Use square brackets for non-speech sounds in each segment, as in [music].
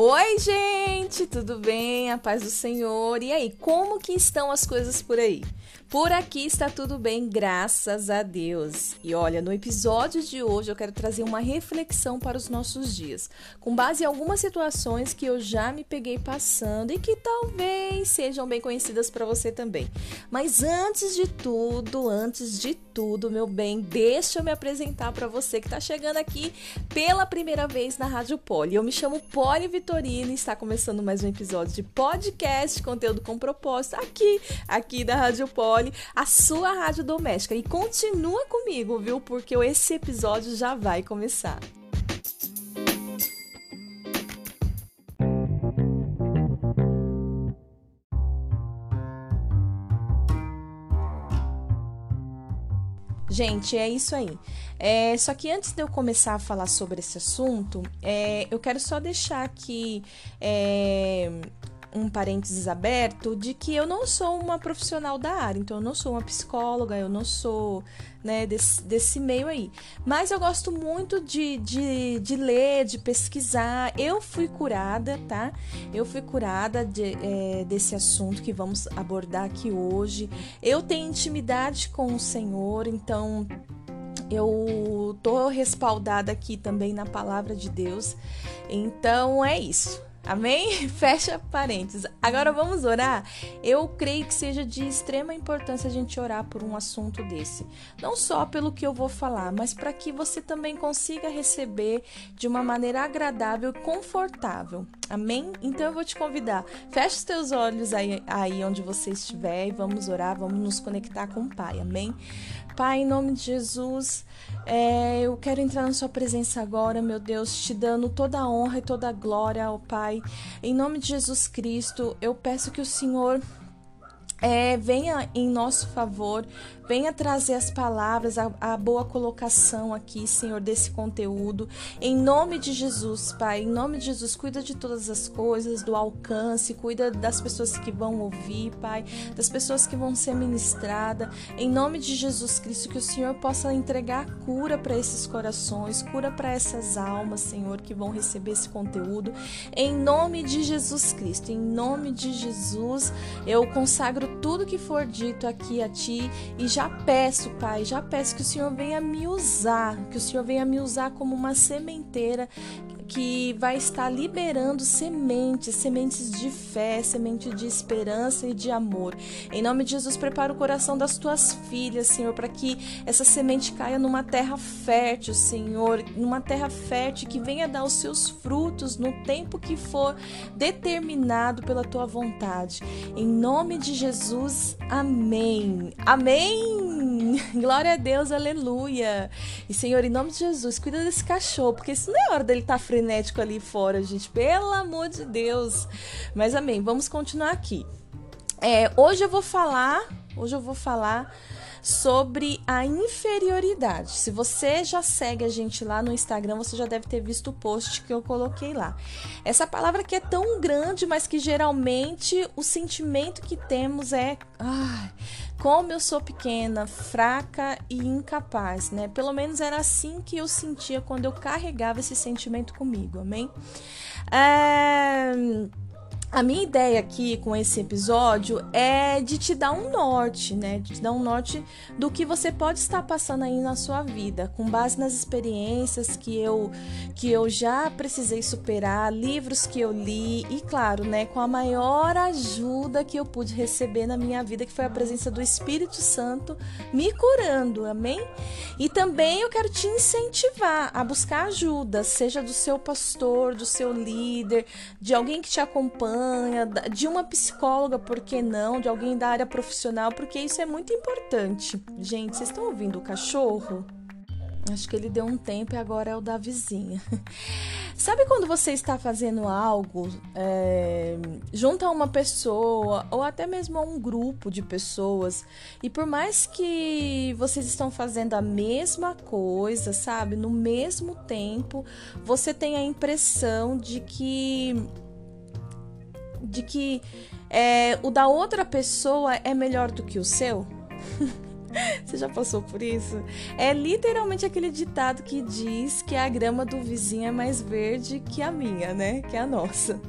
Oi, gente, tudo bem? A paz do Senhor. E aí, como que estão as coisas por aí? Por aqui está tudo bem, graças a Deus. E olha, no episódio de hoje eu quero trazer uma reflexão para os nossos dias, com base em algumas situações que eu já me peguei passando e que talvez sejam bem conhecidas para você também. Mas antes de tudo, antes de tudo, meu bem, deixa eu me apresentar para você que está chegando aqui pela primeira vez na Rádio Poli. Eu me chamo Poli Vitorino e está começando mais um episódio de podcast, conteúdo com propósito aqui, aqui da Rádio Poli a sua rádio doméstica. E continua comigo, viu? Porque esse episódio já vai começar. Gente, é isso aí. É, só que antes de eu começar a falar sobre esse assunto, é, eu quero só deixar aqui é, um parênteses aberto de que eu não sou uma profissional da área, então eu não sou uma psicóloga, eu não sou né, desse, desse meio aí. Mas eu gosto muito de, de, de ler, de pesquisar. Eu fui curada, tá? Eu fui curada de, é, desse assunto que vamos abordar aqui hoje. Eu tenho intimidade com o Senhor, então eu tô respaldada aqui também na palavra de Deus. Então é isso. Amém? [laughs] Fecha parênteses. Agora vamos orar? Eu creio que seja de extrema importância a gente orar por um assunto desse. Não só pelo que eu vou falar, mas para que você também consiga receber de uma maneira agradável e confortável. Amém? Então eu vou te convidar. Feche os teus olhos aí, aí onde você estiver e vamos orar, vamos nos conectar com o Pai. Amém? Pai, em nome de Jesus, é, eu quero entrar na Sua presença agora, meu Deus, te dando toda a honra e toda a glória ao Pai. Em nome de Jesus Cristo, eu peço que o Senhor é, venha em nosso favor, venha trazer as palavras, a, a, boa colocação aqui, Senhor, desse conteúdo. Em nome de Jesus, Pai, em nome de Jesus, cuida de todas as coisas, do alcance, cuida das pessoas que vão ouvir, Pai, das pessoas que vão ser ministradas. Em nome de Jesus Cristo, que o Senhor possa entregar cura para esses corações, cura para essas almas, Senhor, que vão receber esse conteúdo. Em nome de Jesus Cristo, em nome de Jesus, eu consagro tudo que for dito aqui a Ti e já peço, Pai, já peço que o Senhor venha me usar, que o Senhor venha me usar como uma sementeira que vai estar liberando sementes, sementes de fé, semente de esperança e de amor. Em nome de Jesus, prepara o coração das tuas filhas, Senhor, para que essa semente caia numa terra fértil, Senhor, numa terra fértil que venha dar os seus frutos no tempo que for determinado pela tua vontade. Em nome de Jesus, amém. Amém. [laughs] Glória a Deus, aleluia. E Senhor, em nome de Jesus, cuida desse cachorro, porque isso não é hora dele estar tá frenético ali fora, gente. Pelo amor de Deus. Mas amém, vamos continuar aqui. É, hoje eu vou falar, hoje eu vou falar sobre a inferioridade. Se você já segue a gente lá no Instagram, você já deve ter visto o post que eu coloquei lá. Essa palavra que é tão grande, mas que geralmente o sentimento que temos é, ai, como eu sou pequena, fraca e incapaz, né? Pelo menos era assim que eu sentia quando eu carregava esse sentimento comigo, amém? É a minha ideia aqui com esse episódio é de te dar um norte, né? De te dar um norte do que você pode estar passando aí na sua vida, com base nas experiências que eu que eu já precisei superar, livros que eu li e claro, né, com a maior ajuda que eu pude receber na minha vida, que foi a presença do Espírito Santo me curando. Amém? E também eu quero te incentivar a buscar ajuda, seja do seu pastor, do seu líder, de alguém que te acompanha de uma psicóloga, por que não? De alguém da área profissional, porque isso é muito importante. Gente, vocês estão ouvindo o cachorro? Acho que ele deu um tempo e agora é o da vizinha. [laughs] Sabe quando você está fazendo algo é, junto a uma pessoa ou até mesmo a um grupo de pessoas e por mais que vocês estão fazendo a mesma coisa, sabe, no mesmo tempo, você tem a impressão de que de que é, o da outra pessoa é melhor do que o seu? [laughs] Você já passou por isso? É literalmente aquele ditado que diz que a grama do vizinho é mais verde que a minha, né? Que a nossa.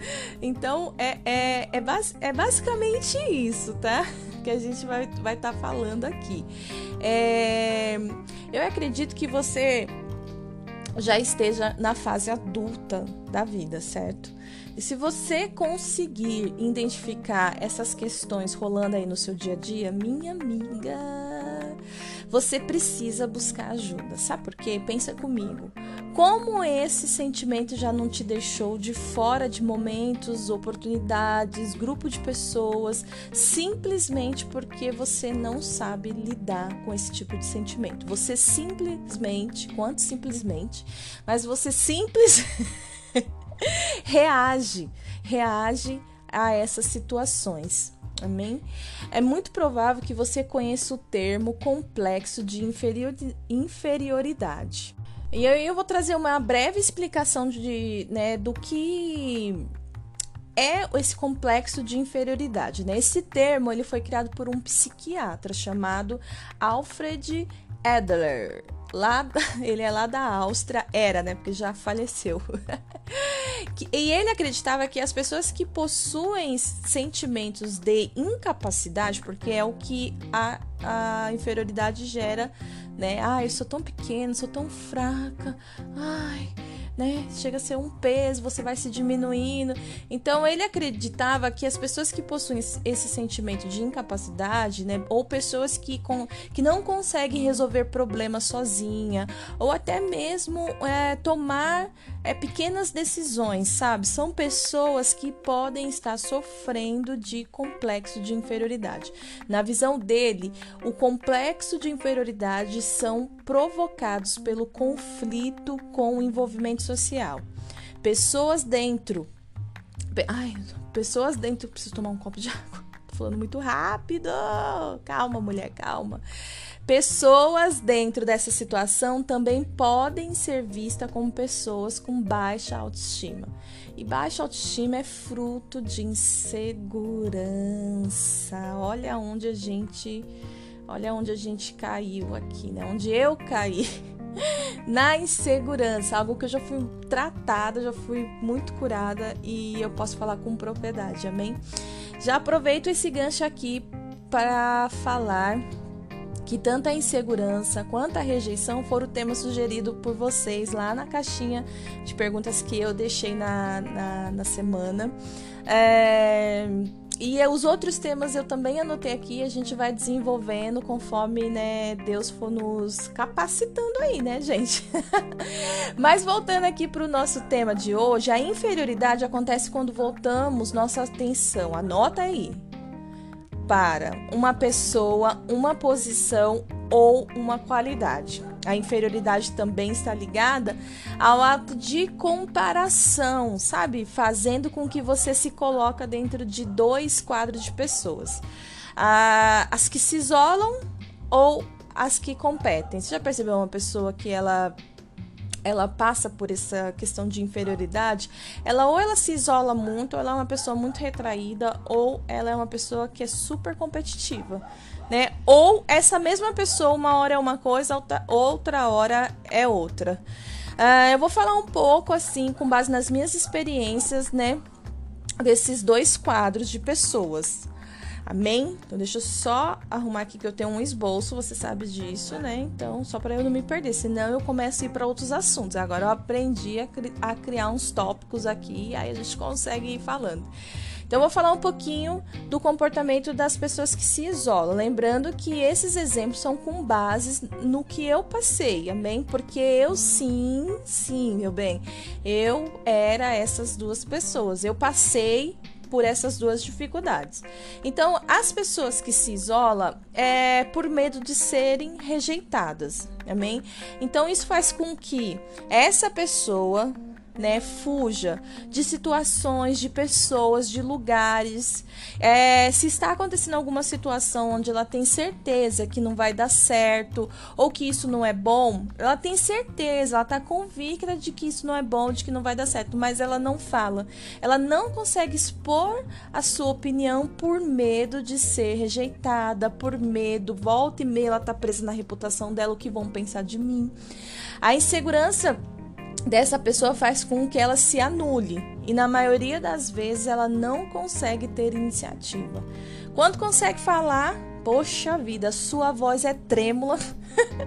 Então, é, é, é, bas é basicamente isso, tá? [laughs] Que a gente vai estar vai tá falando aqui. É, eu acredito que você já esteja na fase adulta da vida, certo? E se você conseguir identificar essas questões rolando aí no seu dia a dia, minha amiga, você precisa buscar ajuda. Sabe por quê? Pensa comigo. Como esse sentimento já não te deixou de fora de momentos, oportunidades, grupo de pessoas, simplesmente porque você não sabe lidar com esse tipo de sentimento. Você simplesmente, quanto simplesmente, mas você simples [laughs] reage, reage a essas situações. Amém? É muito provável que você conheça o termo complexo de inferioridade. E aí eu vou trazer uma breve explicação de, né, do que é esse complexo de inferioridade. Né? Esse termo ele foi criado por um psiquiatra chamado Alfred Adler. Lá, [laughs] ele é lá da Áustria, era, né? Porque já faleceu. [laughs] e ele acreditava que as pessoas que possuem sentimentos de incapacidade, porque é o que a, a inferioridade gera, né? Ah, eu sou tão pequena, sou tão fraca. Ai, né? Chega a ser um peso, você vai se diminuindo. Então ele acreditava que as pessoas que possuem esse sentimento de incapacidade, né, ou pessoas que, com, que não conseguem resolver problemas sozinha, ou até mesmo é, tomar é, pequenas decisões, sabe? São pessoas que podem estar sofrendo de complexo de inferioridade. Na visão dele, o complexo de inferioridade são provocados pelo conflito com o envolvimento social. Pessoas dentro. Ai, pessoas dentro. Preciso tomar um copo de [laughs] água. Tô falando muito rápido. Calma, mulher, calma. Pessoas dentro dessa situação também podem ser vistas como pessoas com baixa autoestima. E baixa autoestima é fruto de insegurança. Olha onde a gente, olha onde a gente caiu aqui, né? Onde eu caí. [laughs] Na insegurança, algo que eu já fui tratada, já fui muito curada e eu posso falar com propriedade, amém? Já aproveito esse gancho aqui para falar que tanto a insegurança quanto a rejeição foram o tema sugerido por vocês lá na caixinha de perguntas que eu deixei na, na, na semana. É, e os outros temas eu também anotei aqui, a gente vai desenvolvendo conforme né, Deus for nos capacitando aí, né, gente? [laughs] Mas voltando aqui para o nosso tema de hoje, a inferioridade acontece quando voltamos nossa atenção, anota aí, para uma pessoa, uma posição ou uma qualidade. A inferioridade também está ligada ao ato de comparação, sabe? Fazendo com que você se coloca dentro de dois quadros de pessoas. Ah, as que se isolam ou as que competem. Você já percebeu uma pessoa que ela ela passa por essa questão de inferioridade, ela ou ela se isola muito, ou ela é uma pessoa muito retraída, ou ela é uma pessoa que é super competitiva, né? Ou essa mesma pessoa, uma hora é uma coisa, outra, outra hora é outra. Uh, eu vou falar um pouco, assim, com base nas minhas experiências, né? Desses dois quadros de pessoas. Amém? Então deixa eu só arrumar aqui que eu tenho um esboço, você sabe disso, né? Então, só para eu não me perder, senão eu começo a ir para outros assuntos. Agora eu aprendi a, cri a, criar uns tópicos aqui, aí a gente consegue ir falando. Então, eu vou falar um pouquinho do comportamento das pessoas que se isolam. Lembrando que esses exemplos são com bases no que eu passei, amém? Porque eu sim, sim, meu bem, eu era essas duas pessoas. Eu passei por essas duas dificuldades. Então, as pessoas que se isolam é por medo de serem rejeitadas, amém? Então, isso faz com que essa pessoa né? Fuja de situações, de pessoas, de lugares. É, se está acontecendo alguma situação onde ela tem certeza que não vai dar certo ou que isso não é bom, ela tem certeza, ela está convicta de que isso não é bom, de que não vai dar certo, mas ela não fala. Ela não consegue expor a sua opinião por medo de ser rejeitada, por medo, volta e meia ela está presa na reputação dela, o que vão pensar de mim. A insegurança dessa pessoa faz com que ela se anule e na maioria das vezes ela não consegue ter iniciativa. Quando consegue falar, poxa vida, sua voz é trêmula,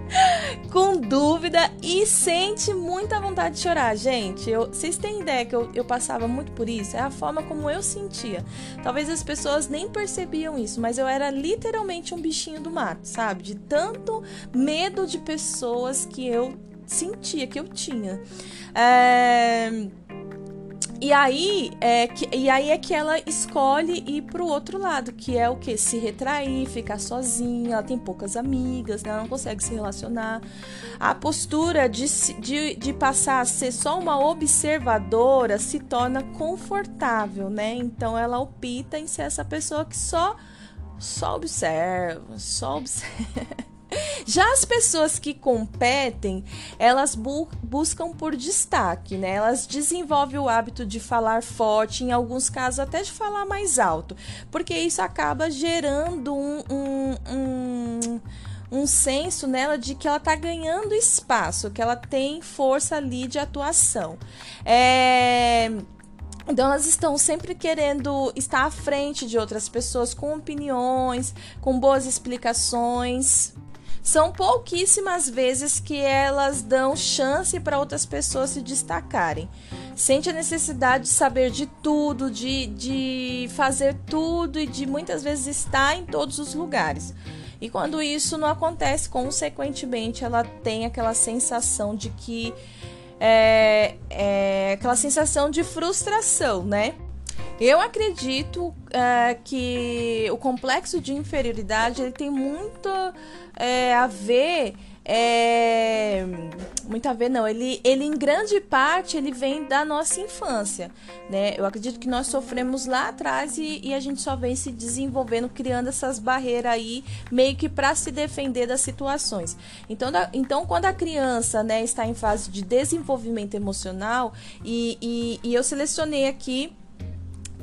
[laughs] com dúvida e sente muita vontade de chorar. Gente, eu, vocês têm ideia que eu, eu passava muito por isso? É a forma como eu sentia. Talvez as pessoas nem percebiam isso, mas eu era literalmente um bichinho do mato, sabe? De tanto medo de pessoas que eu sentia que eu tinha. É... E aí, é que, e aí é que ela escolhe ir pro outro lado, que é o que? Se retrair, ficar sozinha, ela tem poucas amigas, né? ela não consegue se relacionar. A postura de, de, de passar a ser só uma observadora se torna confortável, né? Então ela opta em ser essa pessoa que só, só observa, só observa. [laughs] Já as pessoas que competem, elas bu buscam por destaque, né? Elas desenvolvem o hábito de falar forte, em alguns casos até de falar mais alto, porque isso acaba gerando um, um, um um senso nela de que ela está ganhando espaço, que ela tem força ali de atuação. É... Então elas estão sempre querendo estar à frente de outras pessoas com opiniões, com boas explicações. São pouquíssimas vezes que elas dão chance para outras pessoas se destacarem. Sente a necessidade de saber de tudo, de, de fazer tudo e de muitas vezes estar em todos os lugares. E quando isso não acontece, consequentemente, ela tem aquela sensação de que. É, é, aquela sensação de frustração, né? Eu acredito é, que o complexo de inferioridade ele tem muito é, a ver é, muito a ver não. Ele, ele em grande parte ele vem da nossa infância né? Eu acredito que nós sofremos lá atrás e, e a gente só vem se desenvolvendo criando essas barreiras aí meio que para se defender das situações. Então da, então quando a criança né está em fase de desenvolvimento emocional e, e, e eu selecionei aqui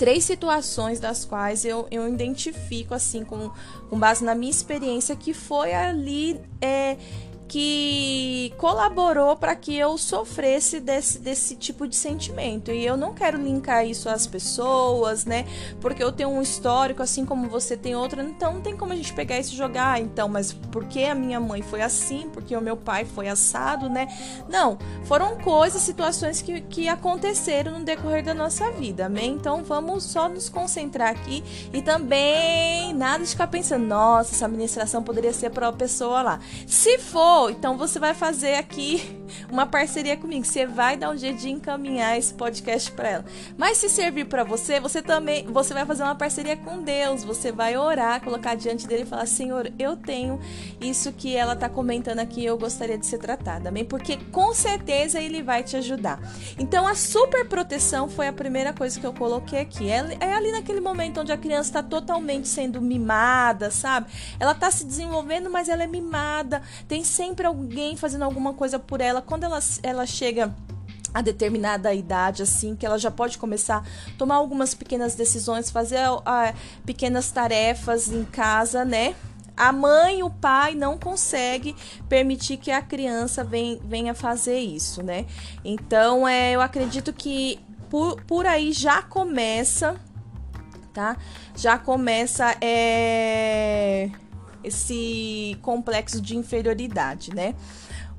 três situações das quais eu, eu identifico, assim, com, com base na minha experiência, que foi ali é, que colaborou para que eu sofresse desse, desse tipo de sentimento. E eu não quero linkar isso às pessoas, né? Porque eu tenho um histórico, assim como você tem outro, então não tem como a gente pegar isso e jogar, ah, então, mas porque a minha mãe foi assim, porque o meu pai foi assado, né? Não, foram coisas, situações que, que aconteceram no decorrer da nossa vida, amém? Então vamos só nos concentrar aqui e também nada de ficar pensando, nossa, essa administração poderia ser para a pessoa lá. Se for, então você vai fazer aqui uma parceria comigo. Você vai dar um jeito de encaminhar esse podcast para ela. Mas se servir para você, você também, você vai fazer uma parceria com Deus. Você vai orar, colocar diante dele e falar: "Senhor, eu tenho isso que ela tá comentando aqui, eu gostaria de ser tratada". Amém? Porque com certeza ele vai te ajudar. Então a super proteção foi a primeira coisa que eu coloquei aqui. É, é ali naquele momento onde a criança está totalmente sendo mimada, sabe? Ela está se desenvolvendo, mas ela é mimada. Tem sempre alguém fazendo alguma coisa por ela. Quando ela, ela chega a determinada idade, assim, que ela já pode começar a tomar algumas pequenas decisões, fazer pequenas tarefas em casa, né? A mãe, o pai não consegue permitir que a criança venha fazer isso, né? Então, é, eu acredito que por, por aí já começa, tá? Já começa é, esse complexo de inferioridade, né?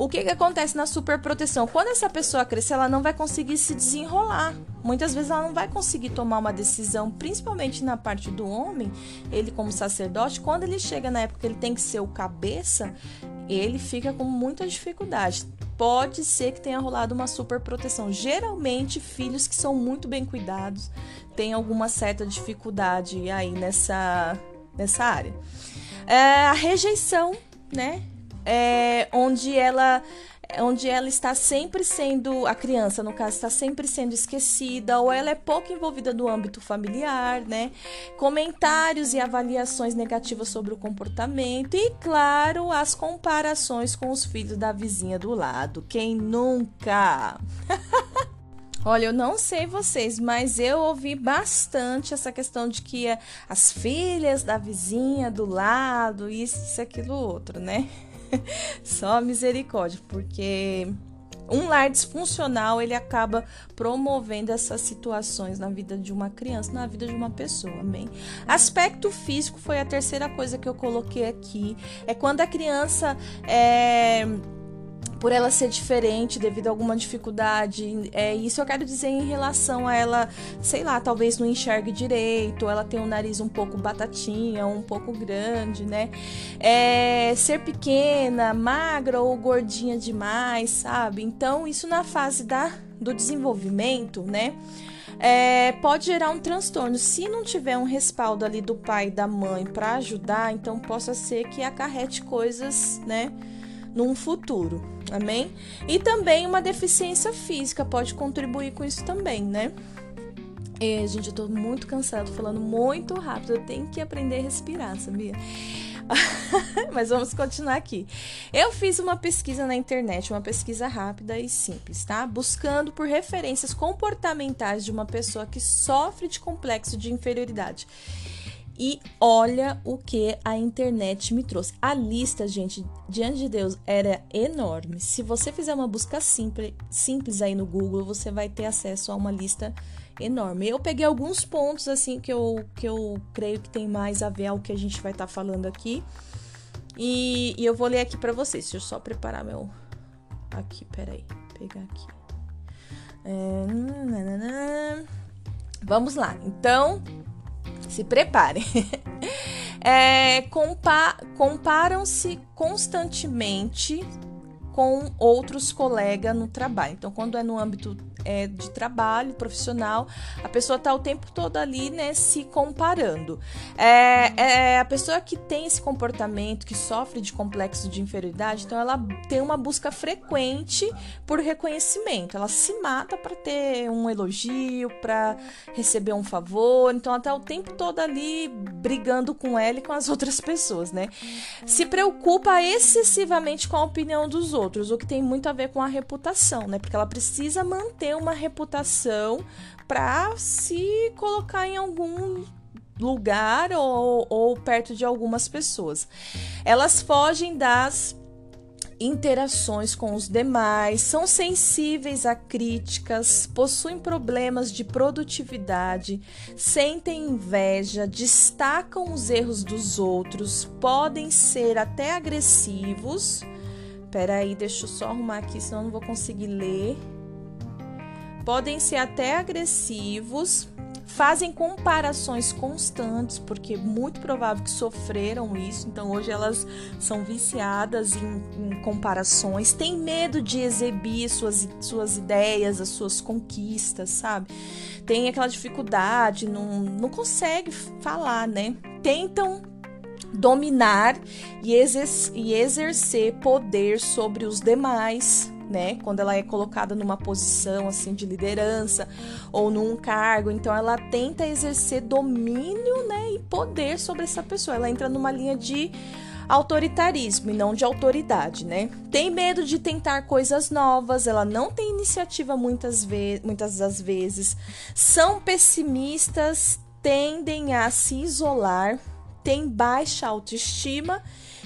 O que, que acontece na superproteção? Quando essa pessoa crescer, ela não vai conseguir se desenrolar. Muitas vezes ela não vai conseguir tomar uma decisão, principalmente na parte do homem, ele como sacerdote, quando ele chega na época que ele tem que ser o cabeça, ele fica com muita dificuldade. Pode ser que tenha rolado uma superproteção. Geralmente, filhos que são muito bem cuidados têm alguma certa dificuldade aí nessa, nessa área. É, a rejeição, né? É, onde ela onde ela está sempre sendo, a criança no caso, está sempre sendo esquecida, ou ela é pouco envolvida no âmbito familiar, né? Comentários e avaliações negativas sobre o comportamento, e claro, as comparações com os filhos da vizinha do lado. Quem nunca? [laughs] Olha, eu não sei vocês, mas eu ouvi bastante essa questão de que as filhas da vizinha do lado, isso, isso, aquilo, outro, né? [laughs] Só misericórdia, porque um lar disfuncional ele acaba promovendo essas situações na vida de uma criança, na vida de uma pessoa, amém? Aspecto físico foi a terceira coisa que eu coloquei aqui. É quando a criança é por ela ser diferente devido a alguma dificuldade. É isso eu quero dizer em relação a ela, sei lá, talvez não enxergue direito, ela tem um nariz um pouco batatinha, um pouco grande, né? É, ser pequena, magra ou gordinha demais, sabe? Então, isso na fase da, do desenvolvimento, né? É, pode gerar um transtorno. Se não tiver um respaldo ali do pai e da mãe para ajudar, então possa ser que acarrete coisas, né? Num futuro. Amém? E também uma deficiência física pode contribuir com isso também, né? E, gente, eu tô muito cansado, falando muito rápido. Eu tenho que aprender a respirar, sabia? [laughs] Mas vamos continuar aqui. Eu fiz uma pesquisa na internet, uma pesquisa rápida e simples, tá? Buscando por referências comportamentais de uma pessoa que sofre de complexo de inferioridade. E olha o que a internet me trouxe. A lista, gente, diante de Deus, era enorme. Se você fizer uma busca simples, simples aí no Google, você vai ter acesso a uma lista enorme. Eu peguei alguns pontos assim que eu, que eu creio que tem mais a ver ao que a gente vai estar tá falando aqui. E, e, eu vou ler aqui para vocês. Deixa eu só preparar meu. Aqui, peraí. Pegar aqui. É... Vamos lá. Então, se preparem. [laughs] é, compa Comparam-se constantemente com outros colegas no trabalho. Então, quando é no âmbito é, de trabalho profissional, a pessoa está o tempo todo ali, né, se comparando. É, é, a pessoa que tem esse comportamento, que sofre de complexo de inferioridade, então ela tem uma busca frequente por reconhecimento. Ela se mata para ter um elogio, para receber um favor. Então, ela está o tempo todo ali brigando com ela e com as [laughs] outras pessoas, né? Se preocupa excessivamente com a opinião dos outros, o que tem muito a ver com a reputação, né? Porque ela precisa manter ter uma reputação para se colocar em algum lugar ou, ou perto de algumas pessoas. Elas fogem das interações com os demais, são sensíveis a críticas, possuem problemas de produtividade, sentem inveja, destacam os erros dos outros, podem ser até agressivos. Peraí, deixa eu só arrumar aqui, senão eu não vou conseguir ler podem ser até agressivos, fazem comparações constantes, porque é muito provável que sofreram isso, então hoje elas são viciadas em, em comparações, têm medo de exibir suas, suas ideias, as suas conquistas, sabe? Tem aquela dificuldade, não, não consegue falar, né? Tentam dominar e, exer e exercer poder sobre os demais, né? Quando ela é colocada numa posição assim de liderança ou num cargo, então ela tenta exercer domínio, né, e poder sobre essa pessoa. Ela entra numa linha de autoritarismo e não de autoridade, né? Tem medo de tentar coisas novas, ela não tem iniciativa muitas, ve muitas das vezes, são pessimistas, tendem a se isolar, têm baixa autoestima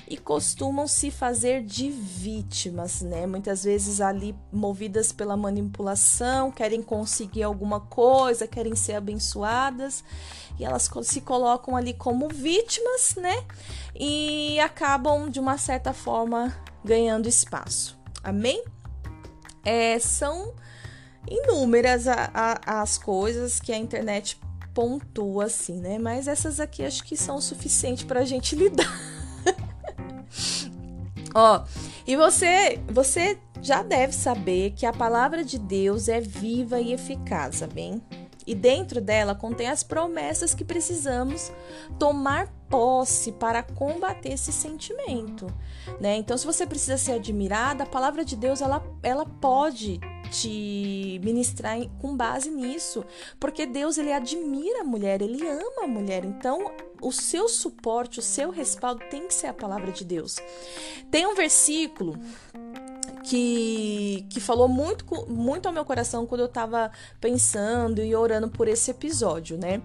e costumam se fazer de vítimas, né? Muitas vezes ali movidas pela manipulação, querem conseguir alguma coisa, querem ser abençoadas e elas se colocam ali como vítimas, né? E acabam de uma certa forma ganhando espaço. Amém? É, são inúmeras a, a, as coisas que a internet pontua assim, né? Mas essas aqui acho que são o suficiente para a gente [laughs] lidar. Ó, e você, você já deve saber que a palavra de Deus é viva e eficaz, bem? E dentro dela contém as promessas que precisamos tomar posse para combater esse sentimento, né? Então, se você precisa ser admirada, a palavra de Deus ela, ela pode te ministrar com base nisso, porque Deus ele admira a mulher, ele ama a mulher. Então, o seu suporte, o seu respaldo tem que ser a palavra de Deus. Tem um versículo que, que falou muito, muito ao meu coração quando eu estava pensando e orando por esse episódio, né?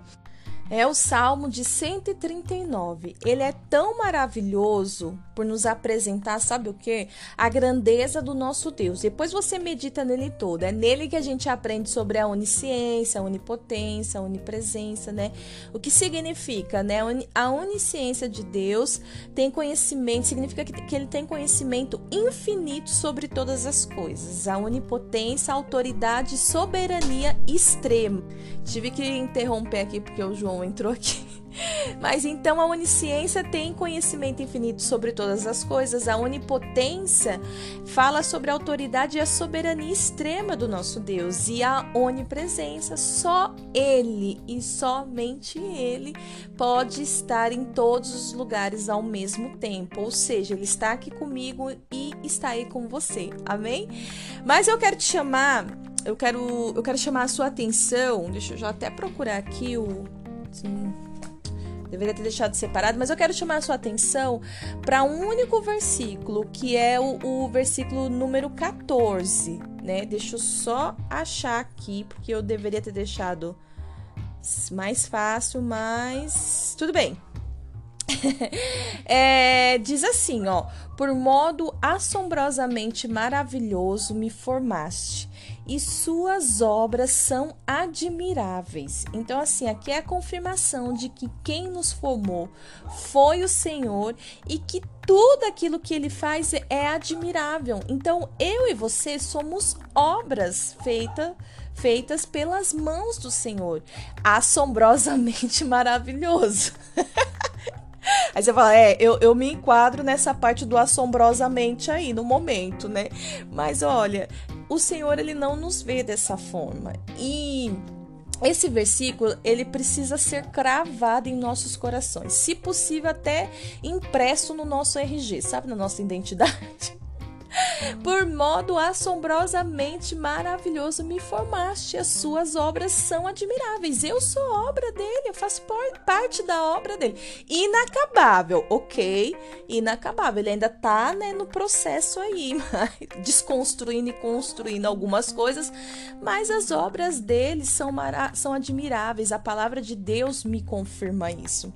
É o Salmo de 139. Ele é tão maravilhoso por nos apresentar, sabe o que? A grandeza do nosso Deus. Depois você medita nele todo. É nele que a gente aprende sobre a onisciência, a onipotência, a onipresença, né? O que significa, né? A onisciência de Deus tem conhecimento, significa que ele tem conhecimento infinito sobre todas as coisas. A onipotência, a autoridade, soberania extrema. Tive que interromper aqui porque o João entrou aqui. [laughs] Mas então a onisciência tem conhecimento infinito sobre todas as coisas, a onipotência fala sobre a autoridade e a soberania extrema do nosso Deus, e a onipresença, só Ele e somente Ele pode estar em todos os lugares ao mesmo tempo, ou seja, Ele está aqui comigo e está aí com você, amém? Mas eu quero te chamar eu quero, eu quero chamar a sua atenção. Deixa eu já até procurar aqui o. Deveria ter deixado separado, mas eu quero chamar a sua atenção para um único versículo, que é o, o, versículo número 14, né? Deixa eu só achar aqui, porque eu deveria ter deixado mais fácil, mas tudo bem. [laughs] é, diz assim, ó: Por modo assombrosamente maravilhoso me formaste e suas obras são admiráveis. Então, assim, aqui é a confirmação de que quem nos formou foi o Senhor e que tudo aquilo que ele faz é admirável. Então, eu e você somos obras feitas feitas pelas mãos do Senhor. Assombrosamente [laughs] maravilhoso. [laughs] Aí você fala, é, eu, eu me enquadro nessa parte do assombrosamente aí, no momento, né? Mas olha, o Senhor, ele não nos vê dessa forma. E esse versículo, ele precisa ser cravado em nossos corações. Se possível, até impresso no nosso RG, sabe? Na nossa identidade. [laughs] [laughs] Por modo assombrosamente maravilhoso me formaste, as suas obras são admiráveis. Eu sou obra dele, eu faço parte da obra dele. Inacabável, ok? Inacabável. Ele ainda tá né, no processo aí, [laughs] desconstruindo e construindo algumas coisas, mas as obras dele são, são admiráveis. A palavra de Deus me confirma isso.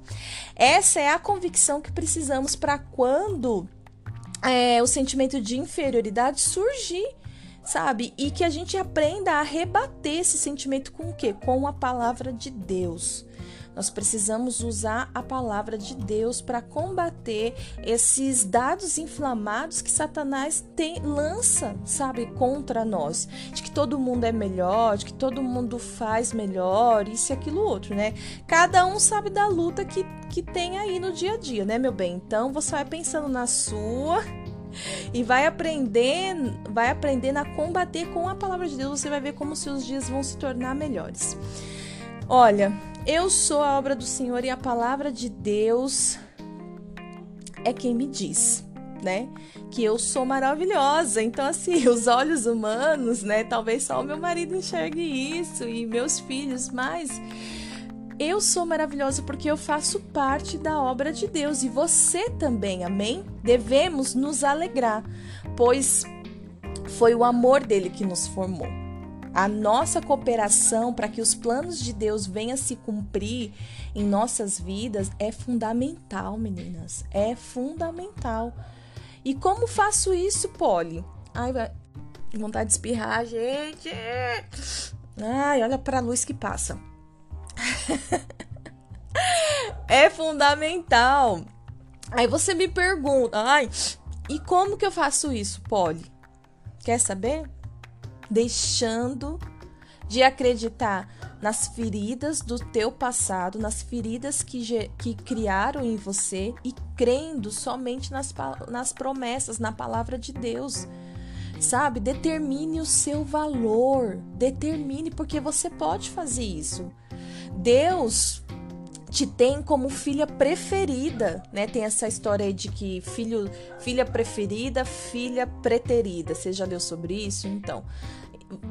Essa é a convicção que precisamos para quando é, o sentimento de inferioridade surgir, sabe? E que a gente aprenda a rebater esse sentimento com o quê? Com a palavra de Deus. Nós precisamos usar a palavra de Deus para combater esses dados inflamados que Satanás tem, lança, sabe, contra nós. De que todo mundo é melhor, de que todo mundo faz melhor, isso e aquilo outro, né? Cada um sabe da luta que, que tem aí no dia a dia, né, meu bem? Então você vai pensando na sua e vai aprendendo, vai aprendendo a combater com a palavra de Deus, você vai ver como seus dias vão se tornar melhores. Olha, eu sou a obra do Senhor e a palavra de Deus é quem me diz, né? Que eu sou maravilhosa. Então, assim, [laughs] os olhos humanos, né? Talvez só o meu marido enxergue isso e meus filhos, mas eu sou maravilhosa porque eu faço parte da obra de Deus e você também, amém? Devemos nos alegrar, pois foi o amor dele que nos formou. A nossa cooperação para que os planos de Deus venham se cumprir em nossas vidas é fundamental, meninas. É fundamental. E como faço isso, Polly? Ai, vontade de espirrar, gente. Ai, olha para a luz que passa. [laughs] é fundamental. Aí você me pergunta, ai, e como que eu faço isso, Polly? Quer saber? Deixando de acreditar nas feridas do teu passado, nas feridas que, que criaram em você e crendo somente nas, nas promessas, na palavra de Deus. Sabe? Determine o seu valor. Determine, porque você pode fazer isso. Deus te tem como filha preferida, né? Tem essa história aí de que filho, filha preferida, filha preterida. Você já leu sobre isso? Então,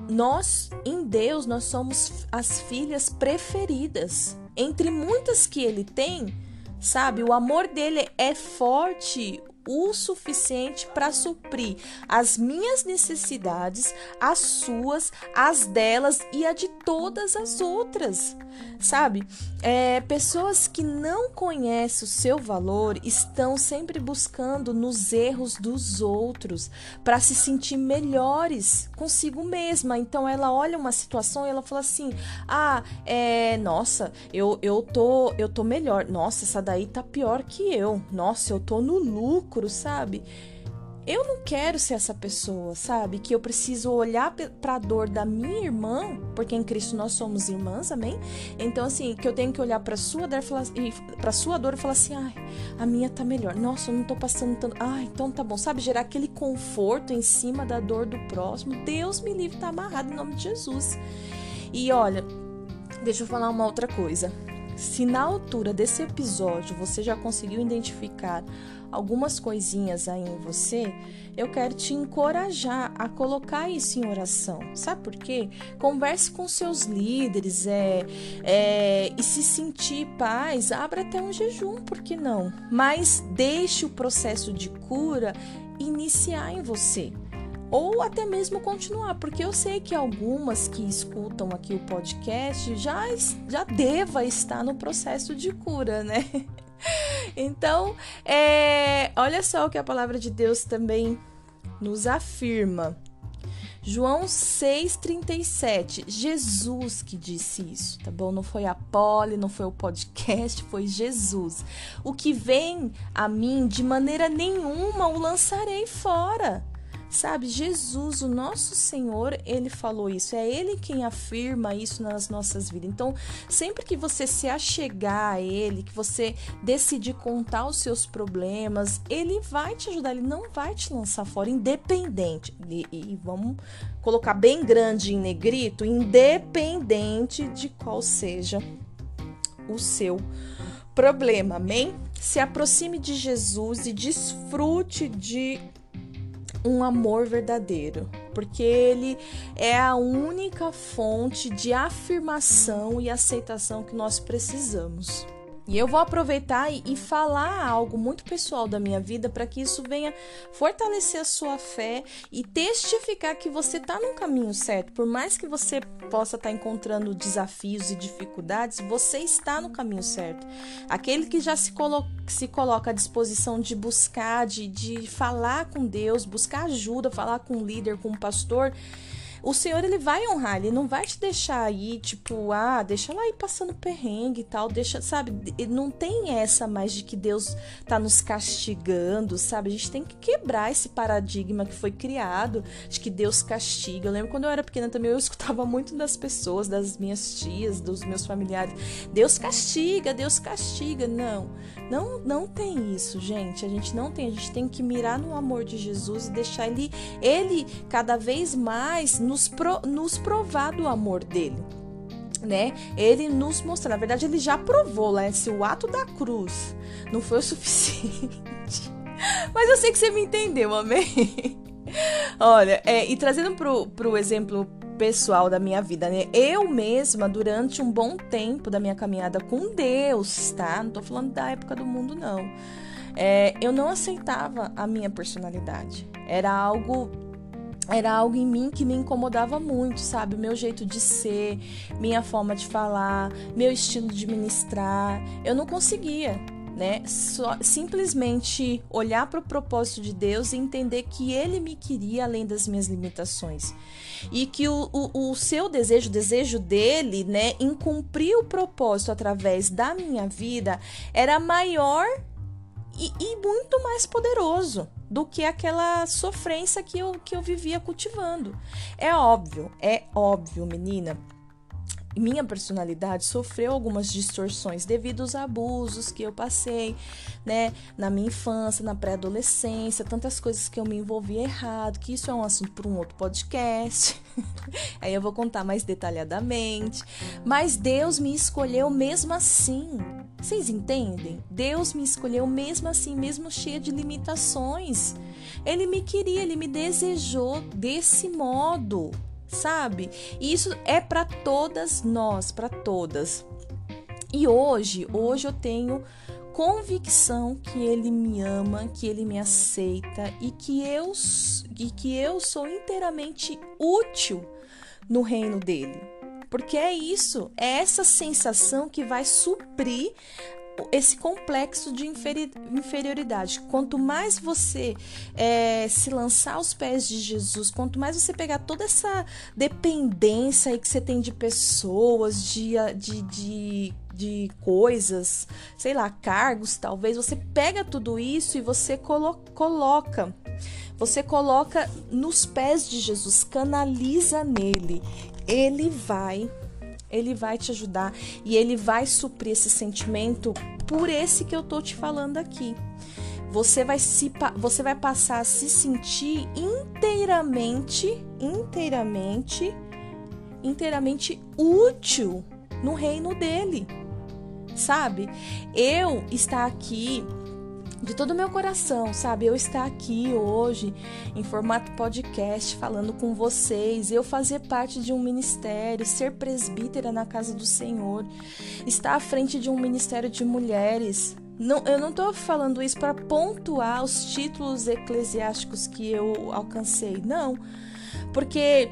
nós em Deus nós somos as filhas preferidas. Entre muitas que ele tem, sabe? O amor dele é forte, o suficiente para suprir as minhas necessidades, as suas, as delas e a de todas as outras, sabe? É, pessoas que não conhecem o seu valor estão sempre buscando nos erros dos outros para se sentir melhores consigo mesma. Então ela olha uma situação e ela fala assim: ah, é, nossa, eu, eu tô eu tô melhor. Nossa, essa daí tá pior que eu. Nossa, eu tô no lucro lucro, sabe? Eu não quero ser essa pessoa, sabe? Que eu preciso olhar para a dor da minha irmã, porque em Cristo nós somos irmãs, amém? Então assim, que eu tenho que olhar para sua dor e para sua dor e falar assim: "Ai, a minha tá melhor. Nossa, eu não tô passando tanto. Ai, então tá bom". Sabe, gerar aquele conforto em cima da dor do próximo. Deus me livre, tá amarrado em nome de Jesus. E olha, deixa eu falar uma outra coisa. Se na altura desse episódio você já conseguiu identificar algumas coisinhas aí em você, eu quero te encorajar a colocar isso em oração. Sabe por quê? Converse com seus líderes é, é, e se sentir paz, abra até um jejum, por que não? Mas deixe o processo de cura iniciar em você ou até mesmo continuar, porque eu sei que algumas que escutam aqui o podcast já, já deva estar no processo de cura, né? [laughs] Então, é, olha só o que a palavra de Deus também nos afirma. João 6,37, Jesus que disse isso, tá bom? Não foi a Poli, não foi o podcast, [laughs] foi Jesus. O que vem a mim, de maneira nenhuma o lançarei fora. Sabe, Jesus, o nosso Senhor, ele falou isso. É ele quem afirma isso nas nossas vidas. Então, sempre que você se achegar a ele, que você decidir contar os seus problemas, ele vai te ajudar, ele não vai te lançar fora, independente. E, e vamos colocar bem grande em negrito, independente de qual seja o seu problema. Amém? Se aproxime de Jesus e desfrute de um amor verdadeiro, porque ele é a única fonte de afirmação e aceitação que nós precisamos. E eu vou aproveitar e, e falar algo muito pessoal da minha vida para que isso venha fortalecer a sua fé e testificar que você está no caminho certo. Por mais que você possa estar tá encontrando desafios e dificuldades, você está no caminho certo. Aquele que já se, colo se coloca à disposição de buscar, de, de falar com Deus, buscar ajuda, falar com o líder, com o pastor o Senhor ele vai honrar, ele não vai te deixar aí, tipo, ah, deixa lá ir passando perrengue e tal, deixa, sabe? Não tem essa mais de que Deus tá nos castigando, sabe? A gente tem que quebrar esse paradigma que foi criado de que Deus castiga. Eu lembro quando eu era pequena também, eu escutava muito das pessoas, das minhas tias, dos meus familiares, Deus castiga, Deus castiga. Não, não, não tem isso, gente. A gente não tem, a gente tem que mirar no amor de Jesus e deixar ele, ele cada vez mais nos, pro, nos provar do amor dele. Né? Ele nos mostrou, na verdade, ele já provou, né? Se o ato da cruz não foi o [laughs] suficiente. Mas eu sei que você me entendeu, amém? [laughs] Olha, é, e trazendo pro, pro exemplo pessoal da minha vida, né? Eu mesma, durante um bom tempo da minha caminhada com Deus, tá? Não tô falando da época do mundo, não. É, eu não aceitava a minha personalidade. Era algo era algo em mim que me incomodava muito, sabe? O meu jeito de ser, minha forma de falar, meu estilo de ministrar. Eu não conseguia, né? Só, simplesmente olhar para o propósito de Deus e entender que Ele me queria além das minhas limitações. E que o, o, o seu desejo, o desejo dele, né, em cumprir o propósito através da minha vida, era maior e, e muito mais poderoso do que aquela sofrência que eu, que eu vivia cultivando. É óbvio, é óbvio, menina. Minha personalidade sofreu algumas distorções devido aos abusos que eu passei, né, na minha infância, na pré-adolescência, tantas coisas que eu me envolvi errado, que isso é um assunto para um outro podcast. [laughs] Aí eu vou contar mais detalhadamente. Mas Deus me escolheu mesmo assim Vocês entendem? Deus me escolheu mesmo assim, mesmo cheia de limitações. Ele me queria, ele me desejou desse modo, sabe? E isso é para todas nós, para todas. E hoje, hoje eu tenho convicção que ele me ama, que ele me aceita e que eu e que eu sou inteiramente útil no reino dele. Porque é isso, é essa sensação que vai suprir esse complexo de inferioridade. Quanto mais você é, se lançar aos pés de Jesus, quanto mais você pegar toda essa dependência aí que você tem de pessoas, de, de, de, de coisas, sei lá, cargos, talvez, você pega tudo isso e você colo coloca você coloca nos pés de Jesus, canaliza nele. Ele vai, ele vai te ajudar e ele vai suprir esse sentimento por esse que eu tô te falando aqui. Você vai se você vai passar a se sentir inteiramente, inteiramente, inteiramente útil no reino dele. Sabe? Eu estar aqui de todo o meu coração, sabe? Eu estar aqui hoje em formato podcast falando com vocês, eu fazer parte de um ministério, ser presbítera na casa do Senhor, estar à frente de um ministério de mulheres. Não, eu não estou falando isso para pontuar os títulos eclesiásticos que eu alcancei, não, porque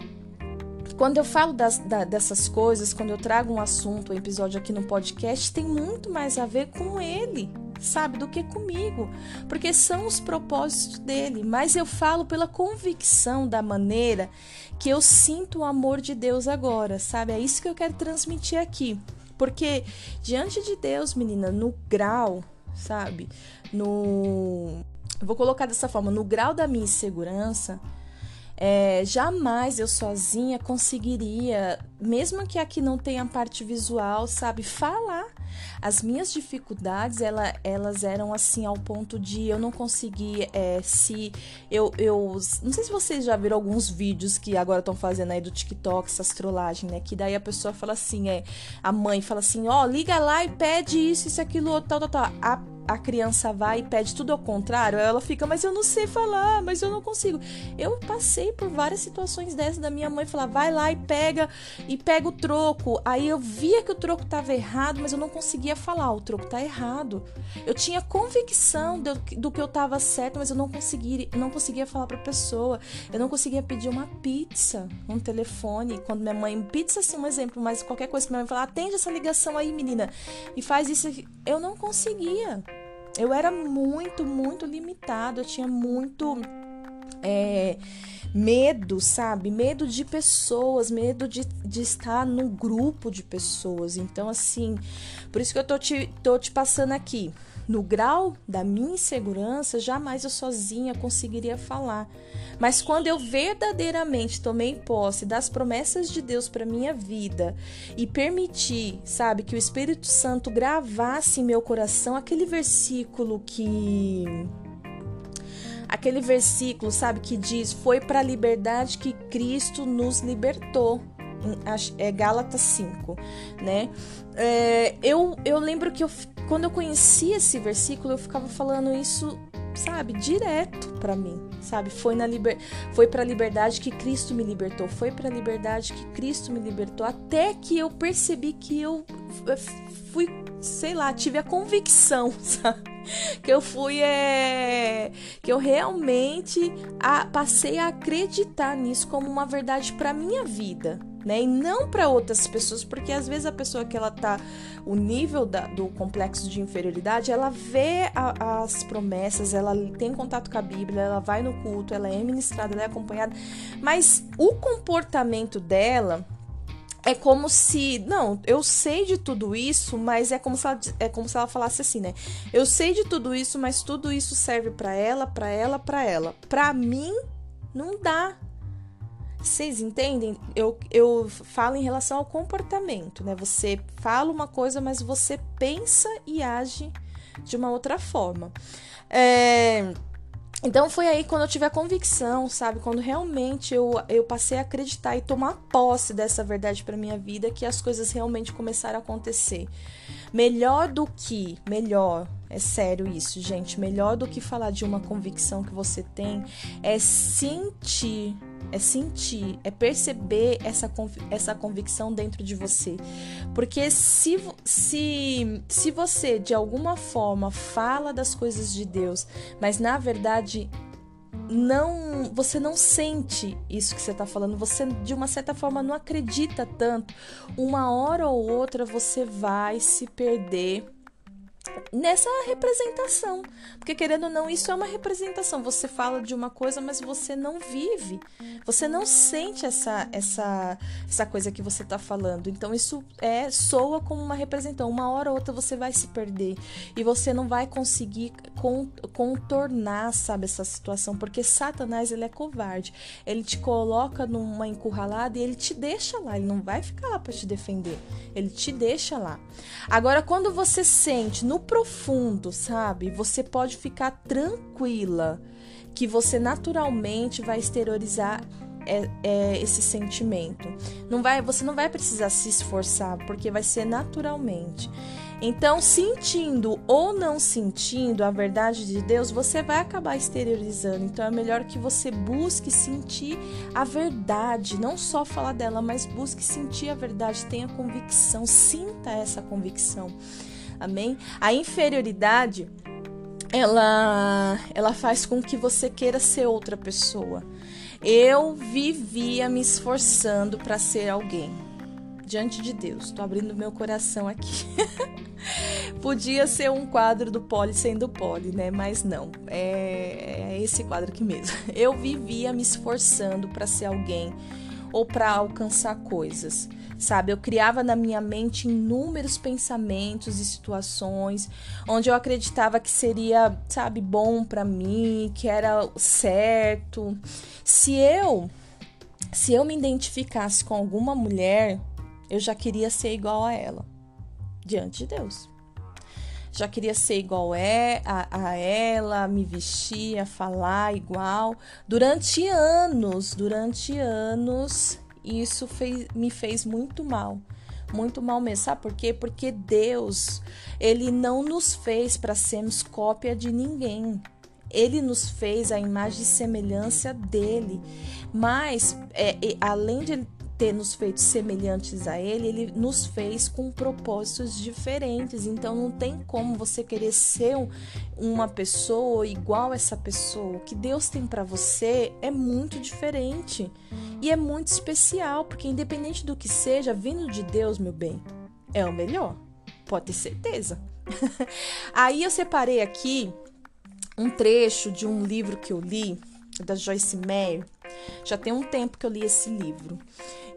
quando eu falo das, da, dessas coisas, quando eu trago um assunto, um episódio aqui no podcast, tem muito mais a ver com ele sabe, do que comigo, porque são os propósitos dele. Mas eu falo pela convicção da maneira que eu sinto o amor de Deus agora, sabe? É isso que eu quero transmitir aqui. Porque diante de Deus, menina, no grau, sabe? No. vou colocar dessa forma, no grau da minha insegurança é, jamais eu sozinha conseguiria, mesmo que aqui não tenha parte visual, sabe, falar. As minhas dificuldades, ela, elas eram assim ao ponto de eu não conseguir é, se eu, eu não sei se vocês já viram alguns vídeos que agora estão fazendo aí do TikTok, essas trollagens, né? Que daí a pessoa fala assim, é a mãe fala assim, ó, oh, liga lá e pede isso, isso, aquilo, tal, tal, tal. A a criança vai e pede tudo ao contrário, ela fica, mas eu não sei falar, mas eu não consigo. Eu passei por várias situações dessas da minha mãe falar, vai lá e pega e pega o troco. Aí eu via que o troco estava errado, mas eu não conseguia falar, o troco tá errado. Eu tinha convicção do, do que eu estava certo, mas eu não conseguia, não conseguia falar para a pessoa. Eu não conseguia pedir uma pizza, um telefone. Quando minha mãe, pizza assim um exemplo, mas qualquer coisa que minha mãe falar, atende essa ligação aí, menina, e faz isso. Eu não conseguia. Eu era muito, muito limitado, eu tinha muito é, medo, sabe? Medo de pessoas, medo de, de estar num grupo de pessoas. Então, assim, por isso que eu tô te, tô te passando aqui. No grau da minha insegurança, jamais eu sozinha conseguiria falar. Mas quando eu verdadeiramente tomei posse das promessas de Deus para minha vida e permiti, sabe, que o Espírito Santo gravasse em meu coração aquele versículo que aquele versículo, sabe, que diz: "Foi para a liberdade que Cristo nos libertou" é Gálatas 5, né? É, eu, eu lembro que eu, quando eu conheci esse versículo, eu ficava falando isso, sabe, direto para mim, sabe? Foi na liber, foi para a liberdade que Cristo me libertou, foi para a liberdade que Cristo me libertou, até que eu percebi que eu fui, sei lá, tive a convicção, [laughs] sabe? que eu fui é que eu realmente a, passei a acreditar nisso como uma verdade para minha vida, né? E não para outras pessoas, porque às vezes a pessoa que ela tá o nível da, do complexo de inferioridade, ela vê a, as promessas, ela tem contato com a Bíblia, ela vai no culto, ela é ministrada, ela é acompanhada, mas o comportamento dela é como se, não, eu sei de tudo isso, mas é como se ela, é como se ela falasse assim, né? Eu sei de tudo isso, mas tudo isso serve para ela, para ela, para ela. Para mim não dá. Vocês entendem? Eu, eu falo em relação ao comportamento, né? Você fala uma coisa, mas você pensa e age de uma outra forma. É, Então foi aí quando eu tive a convicção, sabe? Quando realmente eu, eu passei a acreditar e tomar posse dessa verdade para minha vida, que as coisas realmente começaram a acontecer. Melhor do que, melhor, é sério isso, gente, melhor do que falar de uma convicção que você tem é sentir é sentir, é perceber essa, essa convicção dentro de você. Porque se, se, se você de alguma forma fala das coisas de Deus, mas na verdade não você não sente isso que você está falando, você de uma certa forma não acredita tanto, uma hora ou outra você vai se perder nessa representação. Porque querendo ou não, isso é uma representação. Você fala de uma coisa, mas você não vive. Você não sente essa essa essa coisa que você está falando. Então isso é soa como uma representação. Uma hora ou outra você vai se perder e você não vai conseguir contornar, sabe, essa situação, porque Satanás ele é covarde. Ele te coloca numa encurralada e ele te deixa lá, ele não vai ficar lá para te defender. Ele te deixa lá. Agora quando você sente no profundo, sabe? Você pode ficar tranquila que você naturalmente vai exteriorizar é, é, esse sentimento. Não vai, você não vai precisar se esforçar, porque vai ser naturalmente. Então, sentindo ou não sentindo a verdade de Deus, você vai acabar exteriorizando. Então, é melhor que você busque sentir a verdade, não só falar dela, mas busque sentir a verdade, tenha convicção, sinta essa convicção. Amém? A inferioridade ela ela faz com que você queira ser outra pessoa. Eu vivia me esforçando para ser alguém diante de Deus. Estou abrindo meu coração aqui. [laughs] Podia ser um quadro do Poli sendo Poli, né? Mas não. É, é esse quadro aqui mesmo. [laughs] Eu vivia me esforçando para ser alguém ou para alcançar coisas sabe? Eu criava na minha mente inúmeros pensamentos e situações onde eu acreditava que seria, sabe, bom para mim, que era certo. Se eu se eu me identificasse com alguma mulher, eu já queria ser igual a ela diante de Deus. Já queria ser igual é, a, a ela, me vestir, a falar igual. Durante anos, durante anos, isso fez, me fez muito mal. Muito mal mesmo. Sabe por quê? Porque Deus, Ele não nos fez para sermos cópia de ninguém. Ele nos fez a imagem e semelhança dele. Mas, é, é, além de ter nos feito semelhantes a Ele, Ele nos fez com propósitos diferentes. Então não tem como você querer ser uma pessoa igual a essa pessoa. O que Deus tem para você é muito diferente e é muito especial, porque independente do que seja, vindo de Deus, meu bem, é o melhor. Pode ter certeza. [laughs] Aí eu separei aqui um trecho de um livro que eu li da Joyce Meyer. Já tem um tempo que eu li esse livro.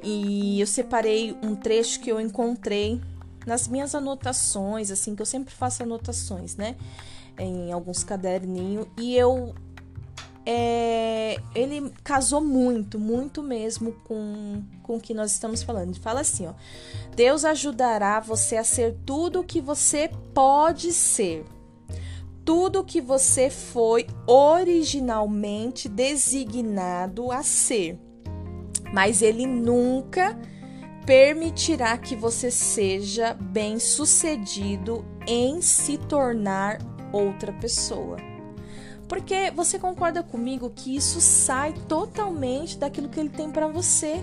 E eu separei um trecho que eu encontrei nas minhas anotações, assim, que eu sempre faço anotações, né? Em alguns caderninhos. E eu. É, ele casou muito, muito mesmo com, com o que nós estamos falando. Ele fala assim: ó, Deus ajudará você a ser tudo o que você pode ser tudo que você foi originalmente designado a ser mas ele nunca permitirá que você seja bem-sucedido em se tornar outra pessoa. Porque você concorda comigo que isso sai totalmente daquilo que ele tem para você.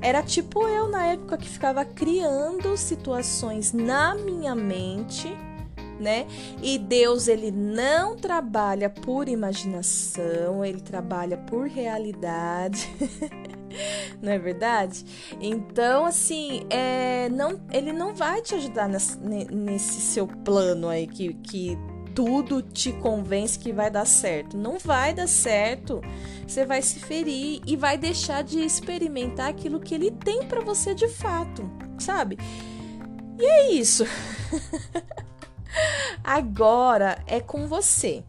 Era tipo eu na época que ficava criando situações na minha mente, né? E Deus ele não trabalha por imaginação, ele trabalha por realidade. [laughs] não é verdade? Então, assim, é, não, ele não vai te ajudar nesse, nesse seu plano aí que, que tudo te convence que vai dar certo. Não vai dar certo. Você vai se ferir e vai deixar de experimentar aquilo que ele tem para você de fato, sabe? E é isso. [laughs] Agora é com você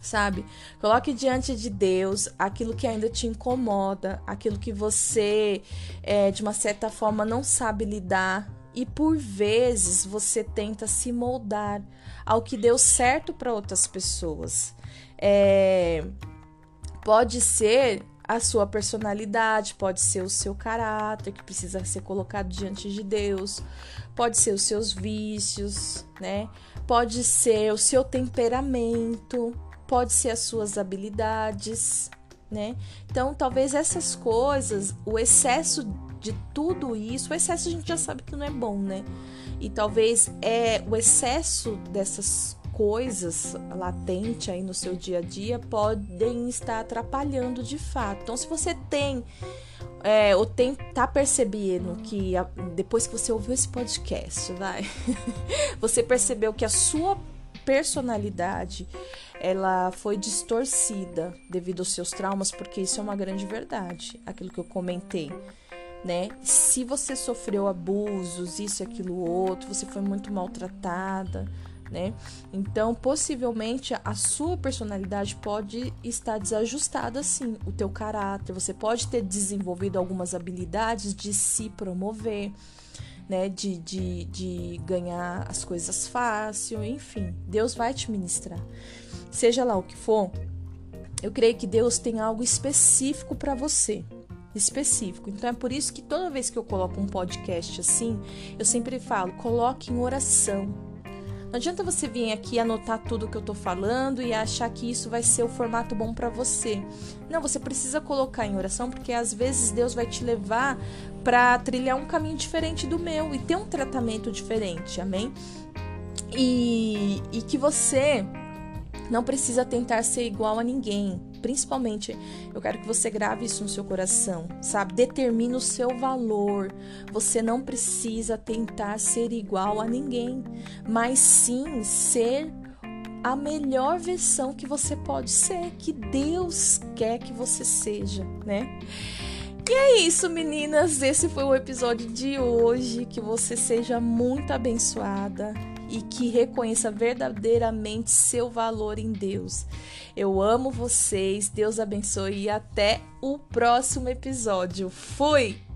sabe? Coloque diante de Deus aquilo que ainda te incomoda, aquilo que você, é, de uma certa forma, não sabe lidar. E por vezes você tenta se moldar ao que deu certo para outras pessoas. É, pode ser a sua personalidade, pode ser o seu caráter que precisa ser colocado diante de Deus, pode ser os seus vícios, né? Pode ser o seu temperamento, pode ser as suas habilidades, né? Então, talvez essas coisas, o excesso de tudo isso, o excesso a gente já sabe que não é bom, né? E talvez é o excesso dessas coisas latente aí no seu dia a dia podem estar atrapalhando de fato. Então, se você tem é, ou tem, tá percebendo que a, depois que você ouviu esse podcast, vai, [laughs] você percebeu que a sua personalidade ela foi distorcida devido aos seus traumas, porque isso é uma grande verdade, aquilo que eu comentei né? Se você sofreu abusos, isso, aquilo, outro, você foi muito maltratada, né? Então, possivelmente a sua personalidade pode estar desajustada sim, o teu caráter. Você pode ter desenvolvido algumas habilidades de se promover, né? De, de, de ganhar as coisas fácil, enfim. Deus vai te ministrar. Seja lá o que for, eu creio que Deus tem algo específico para você específico. Então é por isso que toda vez que eu coloco um podcast assim, eu sempre falo, coloque em oração não adianta você vir aqui anotar tudo que eu tô falando e achar que isso vai ser o formato bom para você. Não, você precisa colocar em oração porque às vezes Deus vai te levar para trilhar um caminho diferente do meu e ter um tratamento diferente. Amém? E, e que você não precisa tentar ser igual a ninguém. Principalmente, eu quero que você grave isso no seu coração, sabe? Determine o seu valor. Você não precisa tentar ser igual a ninguém, mas sim ser a melhor versão que você pode ser, que Deus quer que você seja, né? E é isso, meninas. Esse foi o episódio de hoje. Que você seja muito abençoada e que reconheça verdadeiramente seu valor em Deus. Eu amo vocês, Deus abençoe e até o próximo episódio. Fui!